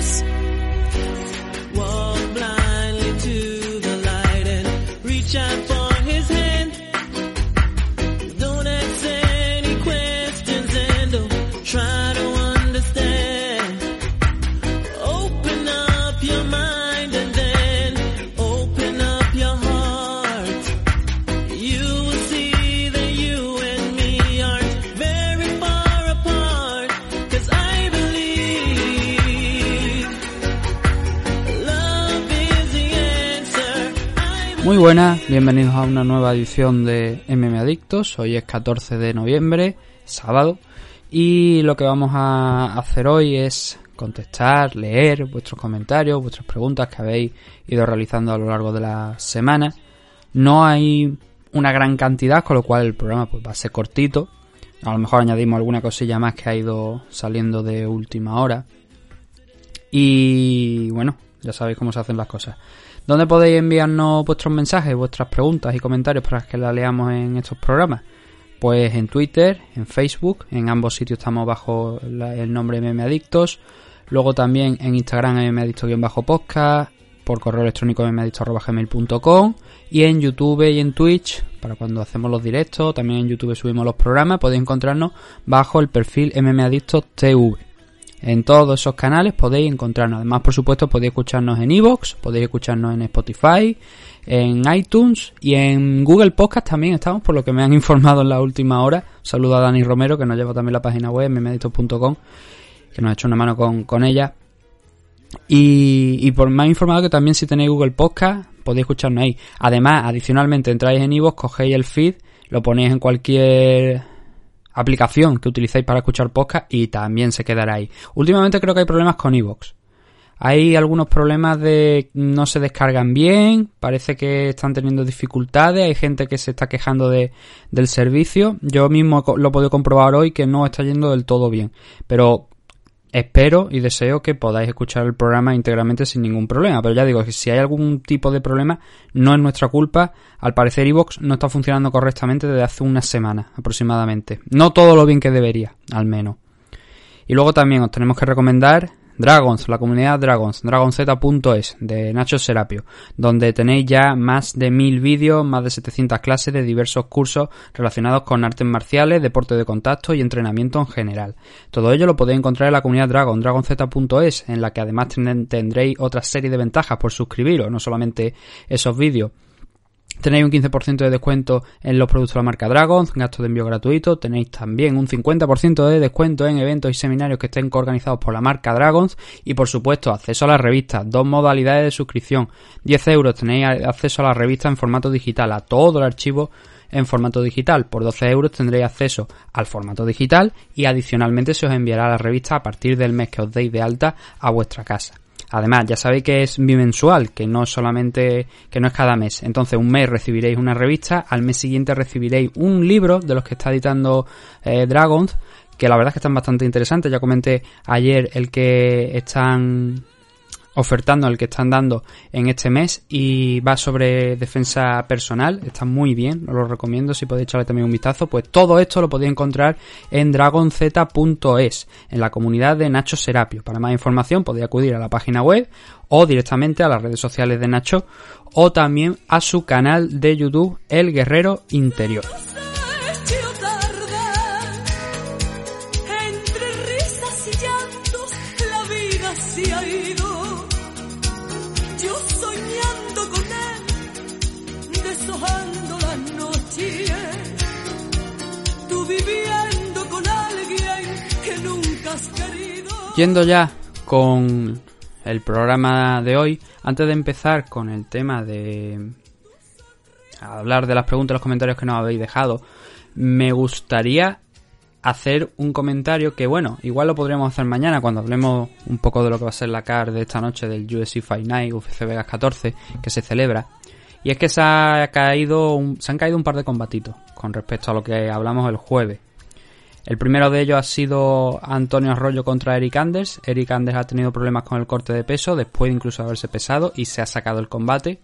Adiós. Muy buenas, bienvenidos a una nueva edición de MM Adictos. Hoy es 14 de noviembre, sábado, y lo que vamos a hacer hoy es contestar, leer vuestros comentarios, vuestras preguntas que habéis ido realizando a lo largo de la semana. No hay una gran cantidad, con lo cual el programa pues, va a ser cortito. A lo mejor añadimos alguna cosilla más que ha ido saliendo de última hora. Y bueno, ya sabéis cómo se hacen las cosas. ¿Dónde podéis enviarnos vuestros mensajes, vuestras preguntas y comentarios para que las leamos en estos programas? Pues en Twitter, en Facebook, en ambos sitios estamos bajo la- el nombre MM Adictos. Luego también en Instagram mmadicto-podcast, por correo electrónico mmadicto.gmail.com y en YouTube y en Twitch, para cuando hacemos los directos, también en YouTube subimos los programas, podéis encontrarnos bajo el perfil mmadictos TV. En todos esos canales podéis encontrarnos. Además, por supuesto, podéis escucharnos en Evox, podéis escucharnos en Spotify, en iTunes y en Google Podcast también estamos, por lo que me han informado en la última hora. Saludo a Dani Romero, que nos lleva también la página web, memeditos.com, que nos ha hecho una mano con, con ella. Y, y por me han informado que también si tenéis Google Podcast, podéis escucharnos ahí. Además, adicionalmente, entráis en Evox, cogéis el feed, lo ponéis en cualquier aplicación que utilicéis para escuchar podcast y también se quedará ahí. Últimamente creo que hay problemas con iVoox. Hay algunos problemas de no se descargan bien, parece que están teniendo dificultades, hay gente que se está quejando de, del servicio. Yo mismo lo he podido comprobar hoy que no está yendo del todo bien. Pero espero y deseo que podáis escuchar el programa íntegramente sin ningún problema. Pero ya digo si hay algún tipo de problema, no es nuestra culpa. Al parecer iVoox no está funcionando correctamente desde hace unas semanas aproximadamente. No todo lo bien que debería, al menos. Y luego también os tenemos que recomendar Dragons, la comunidad Dragons, dragonz.es de Nacho Serapio, donde tenéis ya más de mil vídeos, más de 700 clases de diversos cursos relacionados con artes marciales, deporte de contacto y entrenamiento en general. Todo ello lo podéis encontrar en la comunidad Dragon, dragonz.es, en la que además ten- tendréis otra serie de ventajas por suscribiros, no solamente esos vídeos. Tenéis un 15% de descuento en los productos de la marca Dragon, gasto de envío gratuito. Tenéis también un 50% de descuento en eventos y seminarios que estén organizados por la marca Dragons. Y por supuesto, acceso a la revista. Dos modalidades de suscripción. 10 euros tenéis acceso a la revista en formato digital, a todo el archivo en formato digital. Por 12 euros tendréis acceso al formato digital y adicionalmente se os enviará la revista a partir del mes que os deis de alta a vuestra casa. Además, ya sabéis que es bimensual, que no solamente, que no es cada mes. Entonces, un mes recibiréis una revista, al mes siguiente recibiréis un libro de los que está editando eh, Dragons, que la verdad es que están bastante interesantes. Ya comenté ayer el que están ofertando, el que están dando en este mes y va sobre defensa personal, está muy bien, os lo recomiendo si podéis echarle también un vistazo, pues todo esto lo podéis encontrar en dragonz.es, en la comunidad de Nacho Serapio. Para más información podéis acudir a la página web o directamente a las redes sociales de Nacho o también a su canal de YouTube El Guerrero Interior. Yendo ya con el programa de hoy, antes de empezar con el tema de hablar de las preguntas y los comentarios que nos habéis dejado, me gustaría hacer un comentario que, bueno, igual lo podríamos hacer mañana cuando hablemos un poco de lo que va a ser la CAR de esta noche del UFC Fight Night, UFC Vegas 14, que se celebra. Y es que se, ha caído un- se han caído un par de combatitos con respecto a lo que hablamos el jueves. El primero de ellos ha sido Antonio Arroyo contra Eric Anders. Eric Anders ha tenido problemas con el corte de peso después de incluso haberse pesado y se ha sacado el combate.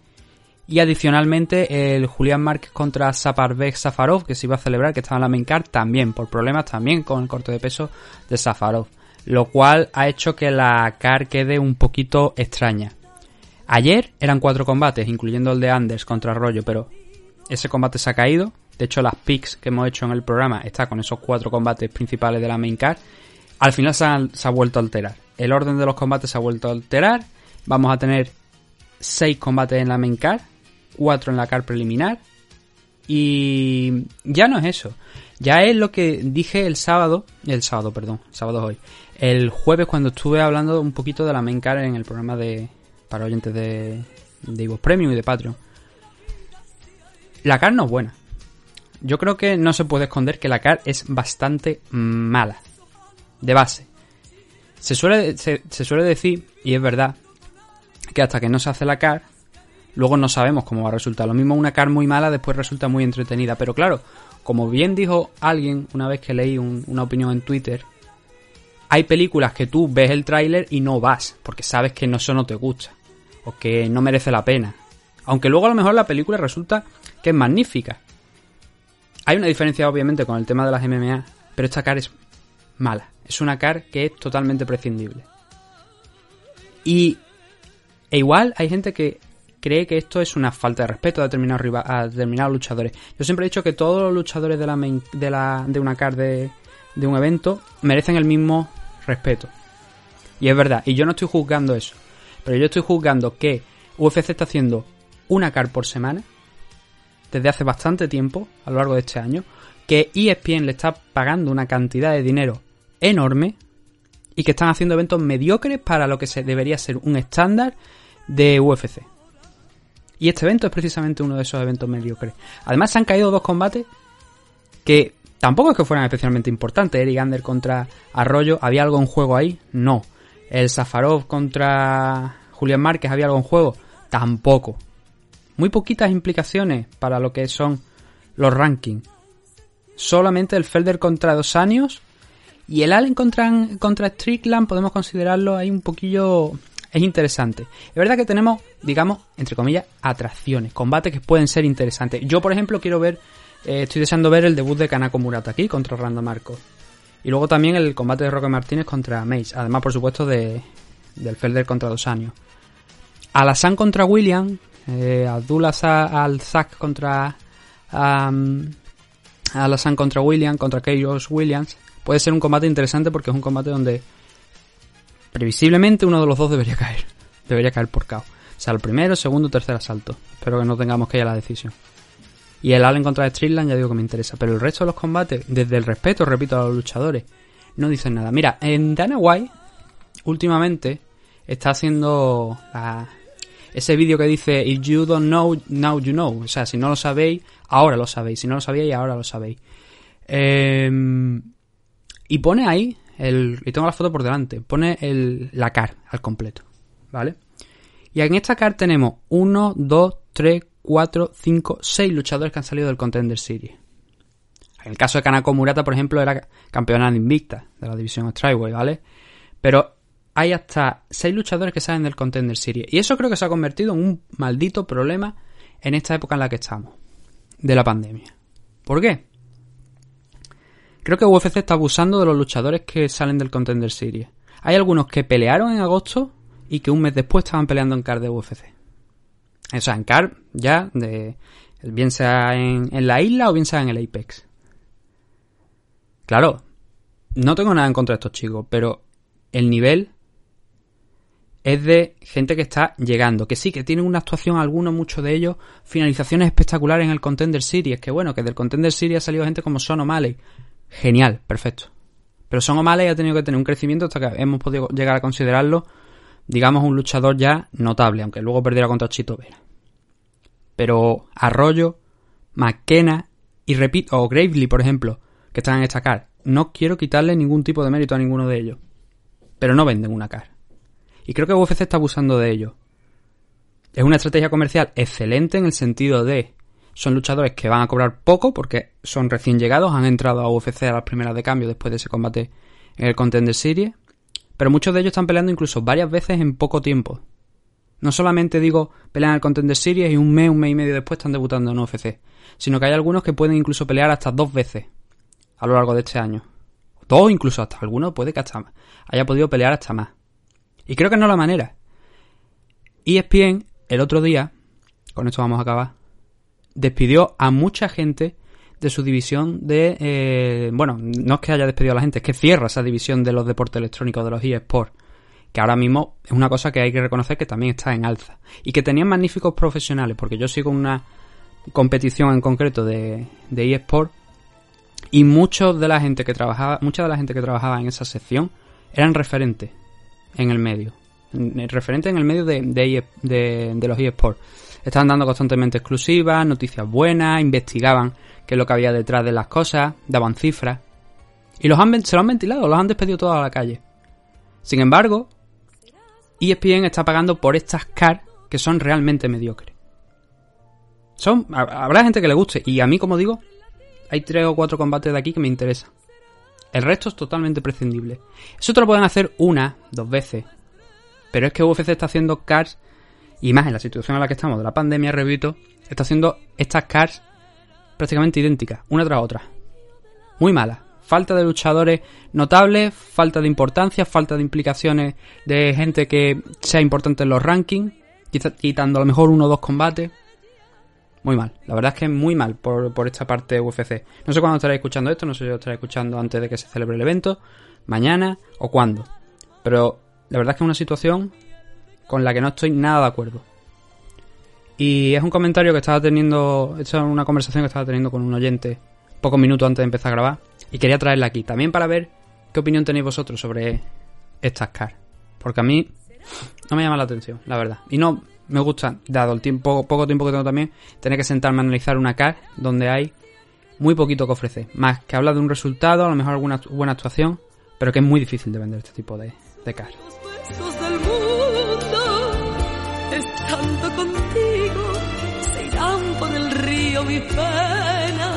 Y adicionalmente el Julián Márquez contra Saparbek Safarov que se iba a celebrar, que estaba en la main card también, por problemas también con el corte de peso de Safarov. lo cual ha hecho que la CAR quede un poquito extraña. Ayer eran cuatro combates, incluyendo el de Anders contra Arroyo, pero ese combate se ha caído. De hecho, las picks que hemos hecho en el programa está con esos cuatro combates principales de la main card. Al final se ha, vuelto a alterar. El orden de los combates se ha vuelto a alterar. Vamos a tener seis combates en la main card, cuatro en la card preliminar. Y ya no es eso. Ya es lo que dije el sábado, el sábado, perdón, sábado hoy. El jueves cuando estuve hablando un poquito de la main card en el programa de para oyentes de de Ivo Premium y de Patreon. La card no es buena. Yo creo que no se puede esconder que la card es bastante mala. De base. Se suele, se, suele decir, y es verdad, que hasta que no se hace la card, luego no sabemos cómo va a resultar. Lo mismo una card muy mala después resulta muy entretenida. Pero claro, como bien dijo alguien una vez que leí un- una opinión en Twitter, hay películas que tú ves el tráiler y no vas, porque sabes que no, eso no te gusta, o que no merece la pena. Aunque luego a lo mejor la película resulta que es magnífica. Hay una diferencia obviamente con el tema de las MMA, pero esta car es mala. Es una car que es totalmente prescindible. Y e igual hay gente que cree que esto es una falta de respeto a determinados, luchadores. Yo siempre he dicho que todos los luchadores de, la main- de, la, de una car de un evento merecen el mismo respeto. Y es verdad, y yo no estoy juzgando eso. Pero yo estoy juzgando que UFC está haciendo una car por semana desde hace bastante tiempo, a lo largo de este año, que ESPN le está pagando una cantidad de dinero enorme y que están haciendo eventos mediocres para lo que debería ser un estándar de UFC. Y este evento es precisamente uno de esos eventos mediocres. Además se han caído dos combates que tampoco es que fueran especialmente importantes. Eric Ander contra Arroyo, ¿había algo en juego ahí? No. El Safarov contra Julián Márquez, ¿había algo en juego? Tampoco. Muy poquitas implicaciones para lo que son los rankings. Solamente el Felder contra Dos Años y el Allen contra, contra Strickland podemos considerarlo ahí un poquillo... Es interesante. Es verdad que tenemos, digamos, entre comillas, atracciones, combates que pueden ser interesantes. Yo, por ejemplo, quiero ver, eh, estoy deseando ver el debut de Kanako Murata aquí contra Randa Marcos. Y luego también el combate de Roque Martínez contra Mace. Además, por supuesto, de, del Felder contra Dos Años. Alassane contra William. Eh, Abdullah Al-Zak contra... am, Alassane contra William, contra Kairos Williams. Puede ser un combate interesante porque es un combate donde previsiblemente uno de los dos debería caer. Debería caer por KO. O sea, el primero, segundo, tercer asalto. Espero que no tengamos que ir a la decisión. Y el Allen contra Strickland ya digo que me interesa. Pero el resto de los combates, desde el respeto, repito, a los luchadores, no dicen nada. Mira, en Dana White, últimamente, está haciendo la- ese vídeo que dice If you don't know, now you know. O sea, si no lo sabéis, ahora lo sabéis. Si no lo sabíais, ahora lo sabéis. Em, y pone ahí, el, y tengo la foto por delante, pone el, la car al completo. ¿Vale? Y en esta car tenemos 1, 2, 3, 4, 5, 6 luchadores que han salido del Contender Series. En el caso de Kanako Murata, por ejemplo, era campeona invicta de la división Strikeway, ¿vale? Pero hay hasta 6 luchadores que salen del Contender Series. Y eso creo que se ha convertido en un maldito problema en esta época en la que estamos, de la pandemia. ¿Por qué? Creo que UFC está abusando de los luchadores que salen del Contender Series. Hay algunos que pelearon en agosto y que un mes después estaban peleando en card de UFC. O sea, en card ya, de, bien sea en, en la isla o bien sea en el Apex. Claro, no tengo nada en contra de estos chicos, pero el nivel es de gente que está llegando. Que sí, que tienen una actuación, algunos, muchos de ellos, finalizaciones espectaculares en el Contender Series. Que bueno, que del Contender Series ha salido gente como Son O'Malley. Genial, perfecto. Pero Son O'Malley ha tenido que tener un crecimiento hasta que hemos podido llegar a considerarlo, digamos, un luchador ya notable, aunque luego perdiera contra Chito Vera. Pero Arroyo, McKenna y repito, o Gravely, por ejemplo, que están en esta car, no quiero quitarle ningún tipo de mérito a ninguno de ellos. Pero no venden una car. Y creo que UFC está abusando de ello. Es una estrategia comercial excelente en el sentido de son luchadores que van a cobrar poco porque son recién llegados, han entrado a UFC a las primeras de cambio después de ese combate en el Contender Series, pero muchos de ellos están peleando incluso varias veces en poco tiempo. No solamente digo pelean el Contender Series y un mes, un mes y medio después están debutando en UFC, sino que hay algunos que pueden incluso pelear hasta dos veces a lo largo de este año. Dos, incluso hasta alguno puede que hasta haya podido pelear hasta más. Y creo que no es la manera. ESPN, el otro día, con esto vamos a acabar, despidió a mucha gente de su división de... eh, bueno, no es que haya despedido a la gente, es que cierra esa división de los deportes electrónicos, de los eSports. Que ahora mismo es una cosa que hay que reconocer que también está en alza. Y que tenían magníficos profesionales, porque yo sigo una competición en concreto de, de eSport y muchos de la gente que trabajaba, mucha de la gente que trabajaba en esa sección eran referentes en el medio. En- Referentes en el medio de, de, los eSports. Estaban dando constantemente exclusivas, noticias buenas, investigaban qué es lo que había detrás de las cosas, daban cifras. Y los han, se lo han ventilado, los han despedido todos a la calle. Sin embargo, E ESPN está pagando por estas cars que son realmente mediocres. Son, ha- habrá gente que le guste, y a mí, como digo, hay tres o cuatro combates de aquí que me interesan. El resto es totalmente prescindible. Eso te lo pueden hacer una, dos veces. Pero es que UFC está haciendo cars, y más en la situación en la que estamos de la pandemia, repito, está haciendo estas cars prácticamente idénticas, una tras otra. Muy malas. Falta de luchadores notables, falta de importancia, falta de implicaciones de gente que sea importante en los rankings, quitando a lo mejor uno o dos combates. Muy mal, la verdad es que muy mal por, por esta parte UFC. No sé cuándo estaréis escuchando esto, no sé si lo estaréis escuchando antes de que se celebre el evento, mañana o cuándo. Pero la verdad es que es una situación con la que no estoy nada de acuerdo. Y es un comentario que estaba teniendo, es una conversación que estaba teniendo con un oyente pocos minutos antes de empezar a grabar y quería traerla aquí también para ver qué opinión tenéis vosotros sobre estas cars. Porque a mí no me llama la atención, la verdad. Y no me gusta, dado el tiempo, poco tiempo que tengo también, tener que sentarme a analizar una car donde hay muy poquito que ofrecer. Más que habla de un resultado, a lo mejor alguna buena actuación, pero que es muy difícil de vender este tipo de, de car. Mi pena,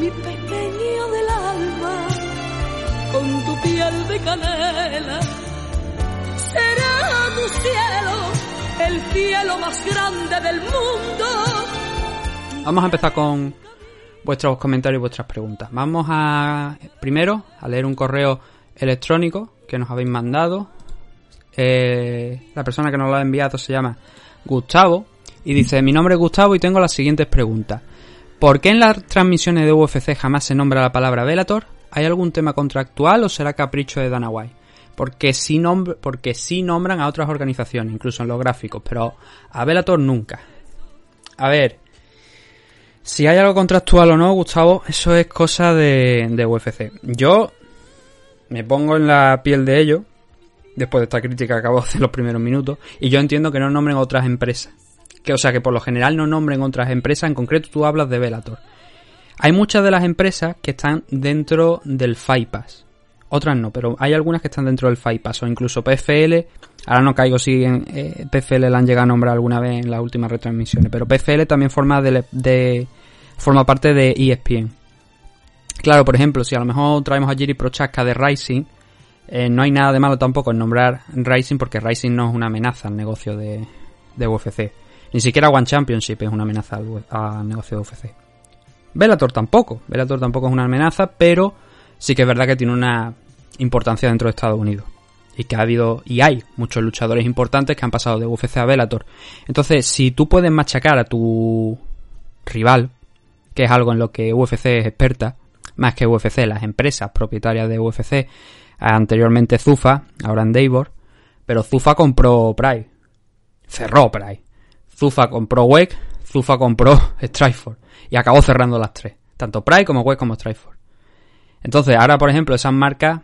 mi pequeño del alma, con tu piel de canela. Será tu cielo, el cielo más grande del mundo. Vamos a empezar con vuestros comentarios y vuestras preguntas. Vamos a primero a leer un correo electrónico que nos habéis mandado. Eh, la persona que nos lo ha enviado se llama Gustavo y dice: Mi nombre es Gustavo y tengo las siguientes preguntas. ¿Por qué en las transmisiones de UFC jamás se nombra la palabra Velator? ¿Hay algún tema contractual o será capricho de Dana White? Porque sí, porque sí nombran a otras organizaciones, incluso en los gráficos, pero a Velator nunca. A ver, si hay algo contractual o no, Gustavo, eso es cosa de, de UFC. Yo me pongo en la piel de ellos, después de esta crítica que acabo de hacer los primeros minutos, y yo entiendo que no nombren otras empresas. Que, o sea, que por lo general no nombren otras empresas, en concreto tú hablas de Velator. Hay muchas de las empresas que están dentro del Fight Pass. Otras no, pero hay algunas que están dentro del Fight Pass, o incluso PFL. Ahora no caigo si eh, PFL la han llegado a nombrar alguna vez en las últimas retransmisiones, pero PFL también forma de, forma parte de ESPN. Claro, por ejemplo, si a lo mejor traemos a Jiri Prochaska de Rising, eh, no hay nada de malo tampoco en nombrar Rising porque Rising no es una amenaza al negocio de, UFC. Ni siquiera One Championship es una amenaza al, al negocio de UFC. Bellator tampoco. Bellator tampoco es una amenaza, pero sí que es verdad que tiene una importancia dentro de Estados Unidos. Y que ha habido, y hay muchos luchadores importantes que han pasado de UFC a Bellator. Entonces, si tú puedes machacar a tu rival, que es algo en lo que UFC es experta, más que UFC, las empresas propietarias de UFC, anteriormente Zufa, ahora Endeavor, pero Zufa compró Pride, cerró Pride. Zufa compró WEC, Zufa compró Strikeforce y acabó cerrando las tres, tanto Pride como WEC como Strikeforce. Entonces, ahora por ejemplo, esas marcas,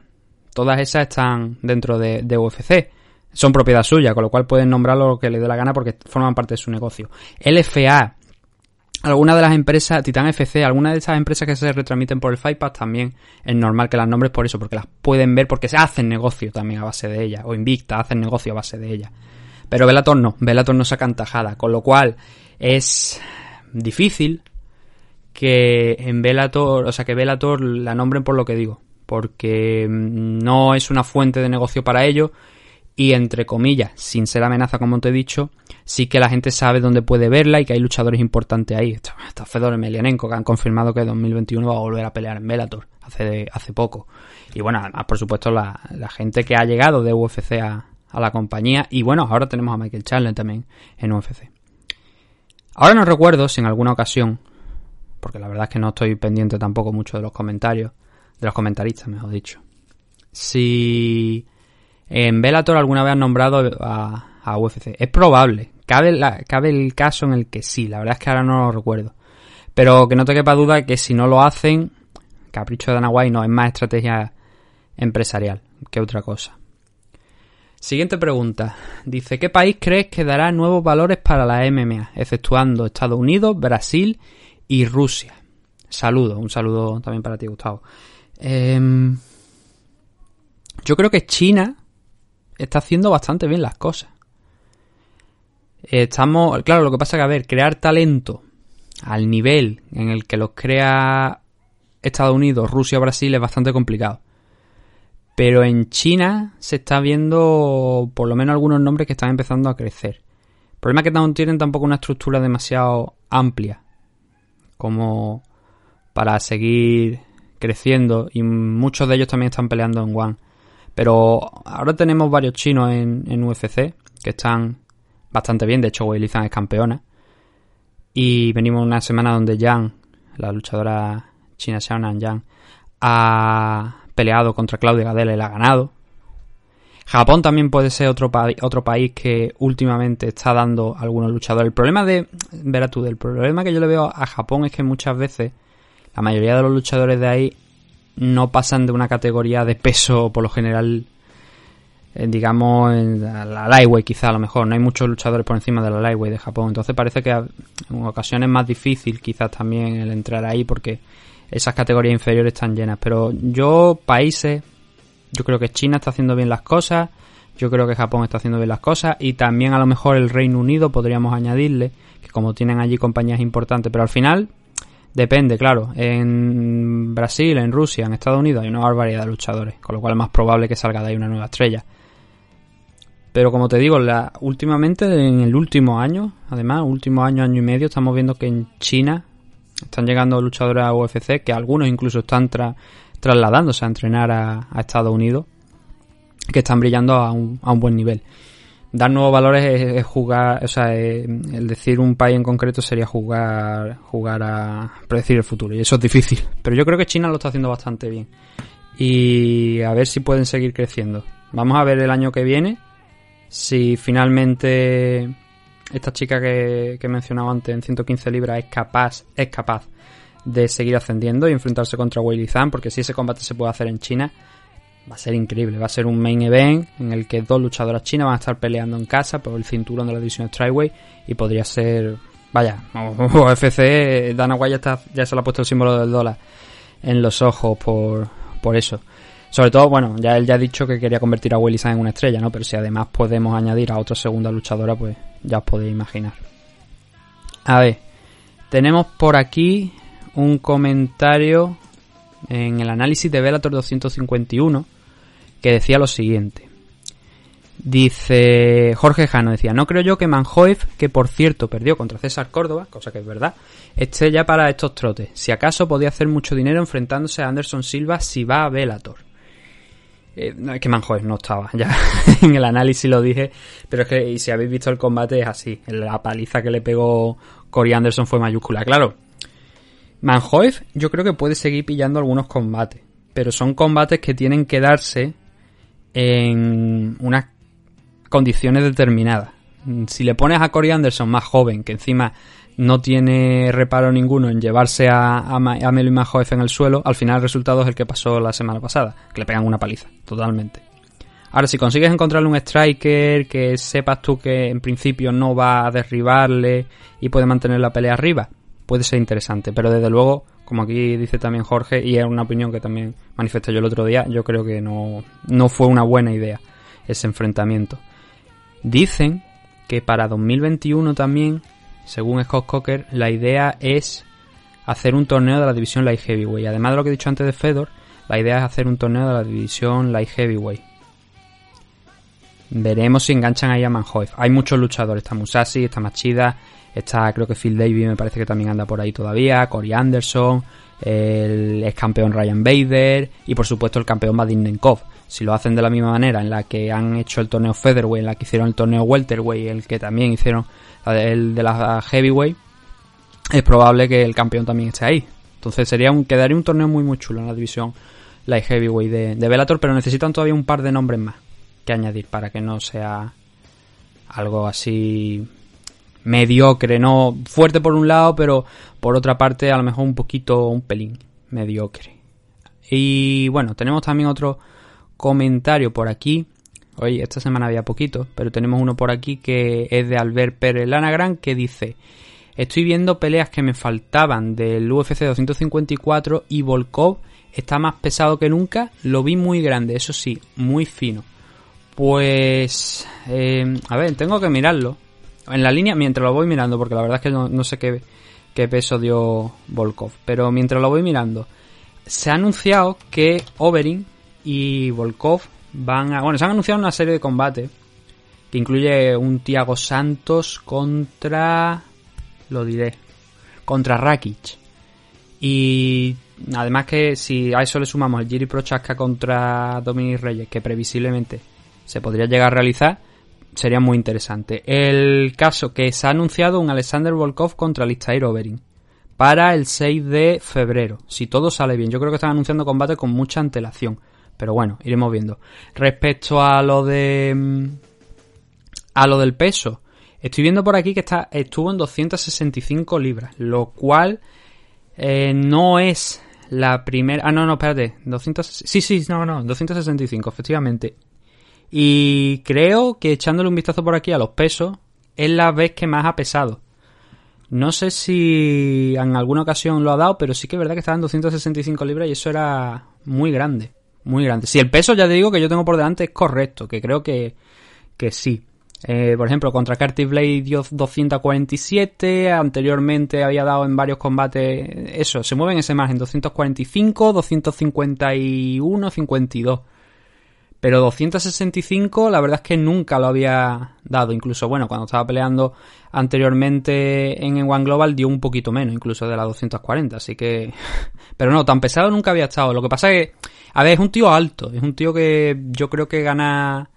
todas esas están dentro de, de UFC. Son propiedad suya, con lo cual pueden nombrar lo que le dé la gana porque forman parte de su negocio. LFA, algunas de las empresas, Titan FC, algunas de esas empresas que se retransmiten por el Fight también es normal que las nombres por eso, porque las pueden ver, porque se hacen negocio también a base de ellas, o Invicta hacen negocio a base de ellas. Pero Velator no, Velator no sacan tajada, con lo cual es difícil que en Velator, o sea, que Velator la nombren por lo que digo, porque mm, no es una fuente de negocio para ellos y entre comillas, sin ser amenaza como te he dicho, sí que la gente sabe dónde puede verla y que hay luchadores importantes ahí. Está, Fedor Emelianenko, que han confirmado que en 2021 va a volver a pelear en Bellator hace, hace poco. Y bueno, además, por supuesto, la, gente que ha llegado de UFC a, a la compañía. Y bueno, ahora tenemos a Michael Chandler también en UFC. Ahora no recuerdo si en alguna ocasión, porque la verdad es que no estoy pendiente tampoco mucho de los comentarios, de los comentaristas, mejor dicho. Si en Bellator alguna vez han nombrado a, a UFC. Es probable. Cabe, el caso en el que sí. La verdad es que ahora no lo recuerdo. Pero que no te quepa duda que si no lo hacen, capricho de Dana no es más estrategia empresarial que otra cosa. Siguiente pregunta. Dice, ¿qué país crees que dará nuevos valores para la MMA, exceptuando Estados Unidos, Brasil y Rusia? Saludos, un saludo también para ti, Gustavo. Eh, yo creo que China está haciendo bastante bien las cosas. Estamos, claro, lo que pasa es que, a ver, crear talento al nivel en el que los crea Estados Unidos, Rusia, Brasil es bastante complicado. Pero en China se está viendo por lo menos algunos nombres que están empezando a crecer. El problema es que no tienen tampoco una estructura demasiado amplia como para seguir creciendo y muchos de ellos también están peleando en One. Pero ahora tenemos varios chinos en, UFC que están bastante bien. De hecho, Wei Lizan es campeona. Y venimos una semana donde Yang, la luchadora china Xiaonan Yang, ha peleado contra Claudia Gadela y la ha ganado. Japón también puede ser otro, otro país que últimamente está dando algunos luchadores. El problema de, verás tú, el problema que yo le veo a Japón es que muchas veces la mayoría de los luchadores de ahí no pasan de una categoría de peso por lo general eh, digamos la lightweight quizá a lo mejor. No hay muchos luchadores por encima de la lightweight de Japón. Entonces parece que en ocasiones es más difícil quizás también el entrar ahí porque esas categorías inferiores están llenas. Pero yo países yo creo que China está haciendo bien las cosas yo creo que Japón está haciendo bien las cosas y también a lo mejor el Reino Unido podríamos añadirle que como tienen allí compañías importantes pero al final Depende, claro. En Brasil, en Rusia, en Estados Unidos hay una barbaridad de luchadores, con lo cual es más probable que salga de ahí una nueva estrella. Pero como te digo, la, últimamente, en el último año, además, último año, año y medio, estamos viendo que en China están llegando luchadores a UFC, que algunos incluso están tra trasladándose a entrenar a, Estados Unidos, que están brillando a un, a un buen nivel dar nuevos valores es, jugar, o sea, es, el decir un país en concreto sería jugar, jugar a predecir el futuro y eso es difícil. Pero yo creo que China lo está haciendo bastante bien y a ver si pueden seguir creciendo. Vamos a ver el año que viene si finalmente esta chica que, que he mencionado antes en 115 libras es capaz, es capaz de seguir ascendiendo y enfrentarse contra Wei Zhang, porque si ese combate se puede hacer en China, va a ser increíble. Va a ser un main event en el que dos luchadoras chinas van a estar peleando en casa por el cinturón de la división Strikeway y podría ser, vaya, UFC, Dana White ya, está, ya se le ha puesto el símbolo del dólar en los ojos por, por eso. Sobre todo, bueno, ya él ya ha dicho que quería convertir a Willy en una estrella, ¿no? Pero si además podemos añadir a otra segunda luchadora, pues ya os podéis imaginar. A ver, tenemos por aquí un comentario en el análisis de Velator 251 que decía lo siguiente. Dice Jorge Jano, decía, no creo yo que Manjoef, que por cierto perdió contra César Córdoba, cosa que es verdad, esté ya para estos trotes. Si acaso podía hacer mucho dinero enfrentándose a Anderson Silva si va a Velator. Eh, no, es que Manjoef no estaba, ya en el análisis lo dije, pero es que y si habéis visto el combate es así, la paliza que le pegó Corey Anderson fue mayúscula, claro. Manjoef yo creo que puede seguir pillando algunos combates, pero son combates que tienen que darse en unas condiciones determinadas. Si le pones a Corey Anderson más joven, que encima no tiene reparo ninguno en llevarse a, a, a Melvin Mahoef en el suelo, al final el resultado es el que pasó la semana pasada, que le pegan una paliza, totalmente. Ahora, si consigues encontrarle un striker que sepas tú que en principio no va a derribarle y puede mantener la pelea arriba, puede ser interesante. Pero desde luego, como aquí dice también Jorge, y es una opinión que también manifesté yo el otro día, yo creo que no, no fue una buena idea ese enfrentamiento. Dicen que para 2021 también, según Scott Cocker, la idea es hacer un torneo de la división Light Heavyweight. Además de lo que he dicho antes de Fedor, la idea es hacer un torneo de la división Light Heavyweight. Veremos si enganchan ahí a Manhoef. Hay muchos luchadores. Está Musashi, está Machida, está creo que Phil Davis me parece que también anda por ahí todavía. Corey Anderson, el ex campeón Ryan Bader y por supuesto el campeón Vadim Nenkov. Si lo hacen de la misma manera en la que han hecho el torneo Featherweight, en la que hicieron el torneo Welterweight, el que también hicieron el de la Heavyweight, es probable que el campeón también esté ahí. Entonces sería un, quedaría un torneo muy muy chulo en la división Light Heavyweight de, de Bellator, pero necesitan todavía un par de nombres más que añadir para que no sea algo así mediocre, no fuerte por un lado, pero por otra parte a lo mejor un poquito, un pelín mediocre. Y bueno, tenemos también otro comentario por aquí. Hoy, esta semana había poquito, pero tenemos uno por aquí que es de Albert Pérez Lanagran que dice: Estoy viendo peleas que me faltaban del UFC 254 y Volkov está más pesado que nunca. Lo vi muy grande, eso sí, muy fino. Pues, eh, a ver, tengo que mirarlo. En la línea, mientras lo voy mirando, porque la verdad es que no, sé qué, qué peso dio Volkov, pero mientras lo voy mirando, se ha anunciado que Overin y Volkov van a... Bueno, se han anunciado una serie de combates que incluye un Tiago Santos contra... Lo diré. Contra Rakic. Y además que si a eso le sumamos el Jiri Prochaska contra Dominic Reyes, que previsiblemente se podría llegar a realizar, sería muy interesante. El caso que se ha anunciado un Alexander Volkov contra Listair Overin para el 6 de febrero, si todo sale bien. Yo creo que están anunciando combate con mucha antelación. Pero bueno, iremos viendo. Respecto a lo de. Mm, a lo del peso. Estoy viendo por aquí que está, estuvo en 265 libras. Lo cual eh, no es la primera. Ah, no, no, espérate. 200, sí, sí, no, no. 265, efectivamente. Y creo que echándole un vistazo por aquí a los pesos, es la vez que más ha pesado. No sé si en alguna ocasión lo ha dado, pero sí que es verdad que estaba en 265 libras y eso era muy grande muy grande. Si el peso, ya te digo, que yo tengo por delante es correcto, que creo que, que sí. Eh, por ejemplo, contra Curtis Blade dio 247, anteriormente había dado en varios combates, eso, se mueve en ese margen, 245, 251, 52. Pero 265 la verdad es que nunca lo había dado, incluso bueno, cuando estaba peleando anteriormente en One Global dio un poquito menos, incluso de la 240, así que... Pero no, tan pesado nunca había estado. Lo que pasa es que a ver, es un tío alto, es un tío que yo creo que gana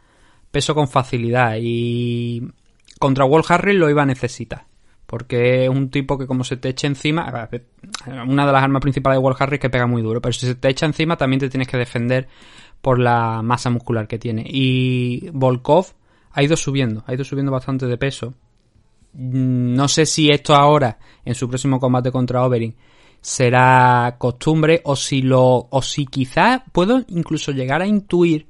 peso con facilidad y contra Wall Harris lo iba a necesitar. Porque es un tipo que como se te eche encima, una de las armas principales de Wall Harris que pega muy duro, pero si se te echa encima también te tienes que defender por la masa muscular que tiene. Y Volkov ha ido subiendo, ha ido subiendo bastante de peso. No sé si esto ahora, en su próximo combate contra Overin, será costumbre o si lo o si quizás puedo incluso llegar a intuir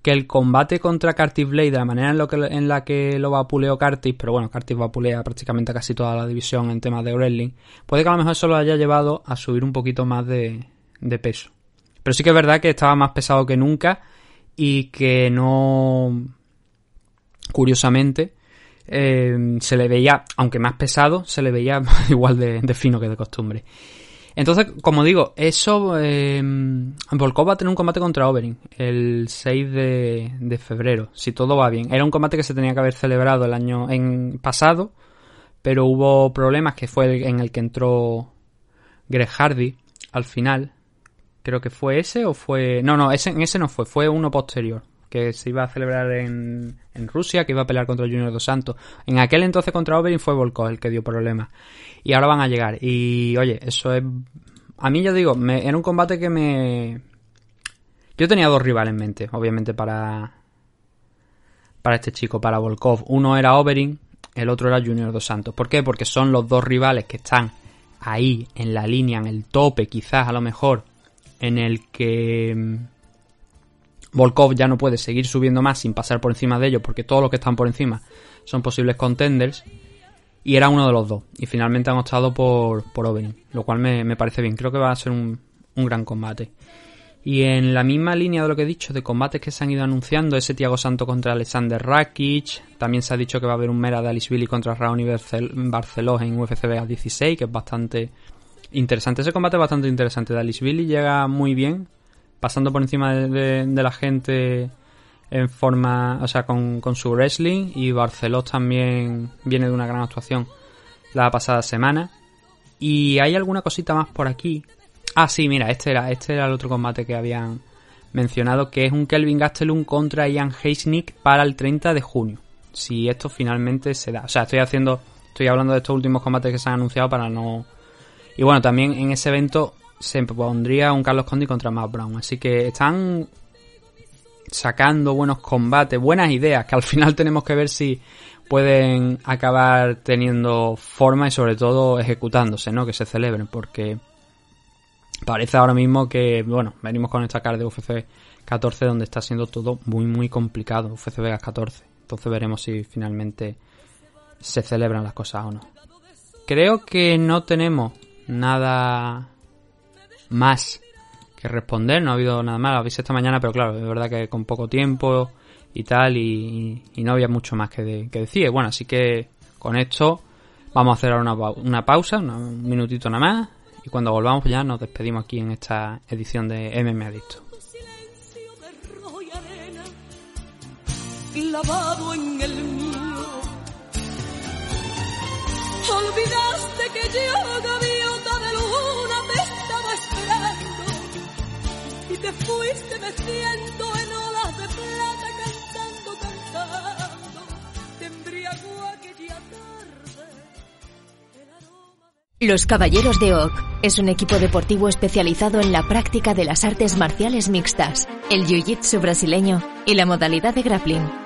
que el combate contra Curtis Blade de la manera en, lo que, en la que lo vapuleó Curtis, pero bueno, Curtis vapulea prácticamente casi toda la división en temas de wrestling, puede que a lo mejor eso lo haya llevado a subir un poquito más de, de peso. Pero sí que es verdad que estaba más pesado que nunca y que no... Curiosamente, eh, se le veía, aunque más pesado, se le veía igual de, fino que de costumbre. Entonces, como digo, eso. Eh, Volkov va a tener un combate contra Overin el 6 de, febrero, si todo va bien. Era un combate que se tenía que haber celebrado el año pasado, pero hubo problemas que fue en el que entró Greg al final. Creo que fue ese o fue. No, no, ese, ese no fue, fue uno posterior que se iba a celebrar en, en Rusia, que iba a pelear contra Junior dos Santos. En aquel entonces contra Overin fue Volkov el que dio problemas. Y ahora van a llegar. Y oye, eso es... A mí ya digo, me, era un combate que me... Yo tenía dos rivales en mente, obviamente, para... Para este chico, para Volkov. Uno era Overin, el otro era Junior dos Santos. ¿Por qué? Porque son los dos rivales que están ahí, en la línea, en el tope, quizás a lo mejor, en el que Volkov ya no puede seguir subiendo más sin pasar por encima de ellos, porque todos los que están por encima son posibles contenders. Y era uno de los dos. Y finalmente han optado por, por Overeem, lo cual me, parece bien. Creo que va a ser un, gran combate. Y en la misma línea de lo que he dicho, de combates que se han ido anunciando, ese Tiago Santo contra Alexander Rakic, también se ha dicho que va a haber un Mera de Alice Billy contra Raoni Barceló en UFC 16, que es bastante interesante. Ese combate es bastante interesante. Billy llega muy bien, pasando por encima de, la gente en forma, o sea, con, con su wrestling y Barceló también viene de una gran actuación la pasada semana. Y hay alguna cosita más por aquí. Ah, sí, mira, este era, este era el otro combate que habían mencionado, que es un Kelvin Gastelum contra Ian Heisnick para el 30 de junio. Si esto finalmente se da. O sea, estoy haciendo, estoy hablando de estos últimos combates que se han anunciado para no... Y bueno, también en ese evento se pondría un Carlos Condi contra Matt Brown. Así que están sacando buenos combates, buenas ideas, que al final tenemos que ver si pueden acabar teniendo forma y sobre todo ejecutándose, ¿no? Que se celebren, porque parece ahora mismo que, bueno, venimos con esta cara de UFC 14 donde está siendo todo muy, muy complicado, UFC Vegas 14. Entonces veremos si finalmente se celebran las cosas o no. Creo que no tenemos nada más que responder, no ha habido nada más, lo visto esta mañana, pero claro, es verdad que con poco tiempo y tal, y, no había mucho más que, decir. Bueno, así que con esto vamos a hacer ahora una, una pausa, un minutito nada más, y cuando volvamos ya nos despedimos aquí en esta edición de MM Adicto. Lavado en el mío. Olvidaste que yo, Los Caballeros de Oc es un equipo deportivo especializado en la práctica de las artes marciales mixtas, el jiu-jitsu brasileño y la modalidad de grappling.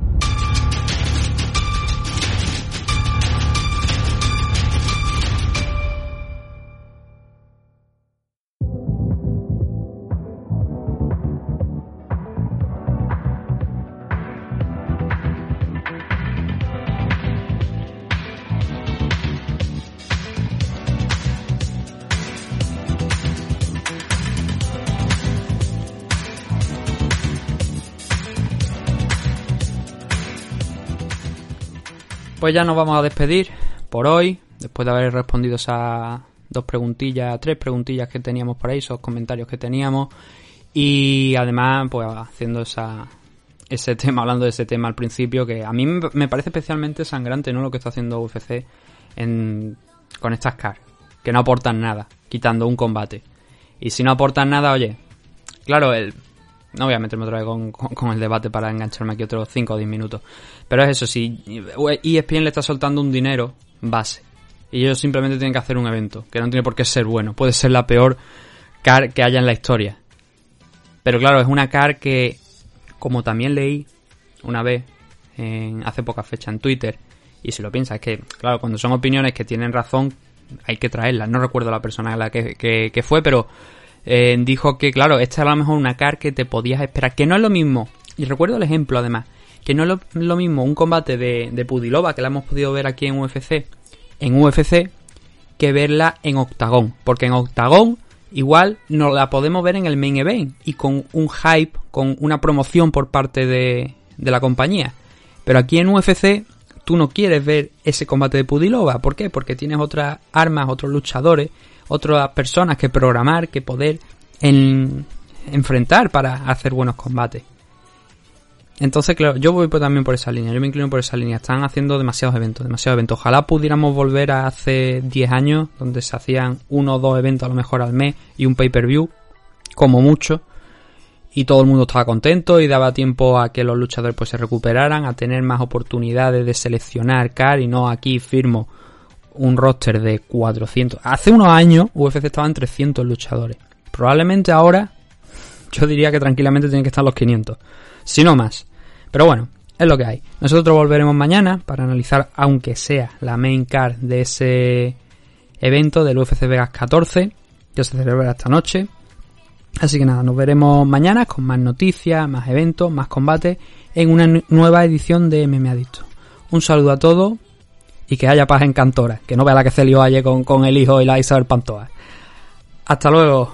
Pues ya nos vamos a despedir por hoy, después de haber respondido esas dos preguntillas, tres preguntillas que teníamos por ahí, esos comentarios que teníamos. Y además, pues haciendo esa, ese tema, hablando de ese tema al principio, que a mí me parece especialmente sangrante, ¿no? Lo que está haciendo UFC en, con estas cars, que no aportan nada, quitando un combate. Y si no aportan nada, oye, claro, el, no voy a meterme otra vez con, con, el debate para engancharme aquí otros 5 o 10 minutos. Pero es eso, si ESPN le está soltando un dinero base y ellos simplemente tienen que hacer un evento, que no tiene por qué ser bueno, puede ser la peor car que haya en la historia. Pero claro, es una car que, como también leí una vez, en, hace poca fecha en Twitter, y si lo piensas, es que, claro, cuando son opiniones que tienen razón, hay que traerlas. No recuerdo la persona a la que, que fue, pero eh, dijo que, claro, esta era a lo mejor una car que te podías esperar, que no es lo mismo, y recuerdo el ejemplo además, que no es lo, mismo un combate de, de Pudilova, que la hemos podido ver aquí en UFC, en UFC, que verla en Octagón, porque en Octagón igual no la podemos ver en el main event y con un hype, con una promoción por parte de, de la compañía. Pero aquí en UFC tú no quieres ver ese combate de Pudilova. ¿Por qué? Porque tienes otras armas, otros luchadores otras personas que programar, que poder enfrentar para hacer buenos combates. Entonces, claro, yo voy también por esa línea, yo me inclino por esa línea. Están haciendo demasiados eventos, demasiados eventos. Ojalá pudiéramos volver a hace 10 años, donde se hacían uno o dos eventos a lo mejor al mes y un pay-per-view, como mucho. Y todo el mundo estaba contento y daba tiempo a que los luchadores pues se recuperaran, a tener más oportunidades de seleccionar car y no aquí firmo un roster de 400. Hace unos años UFC estaba en 300 luchadores. Probablemente ahora yo diría que tranquilamente tienen que estar los 500, si no más. Pero bueno, es lo que hay. Nosotros volveremos mañana para analizar, aunque sea la main card de ese evento del UFC Vegas 14, que se celebra esta noche. Así que nada, nos veremos mañana con más noticias, más eventos, más combates en una nu- nueva edición de MMA Adicto. Un saludo a todos y que haya paz en Cantora, que no vea la que se lió ayer con, con el hijo y la Isabel Pantoa. Hasta luego.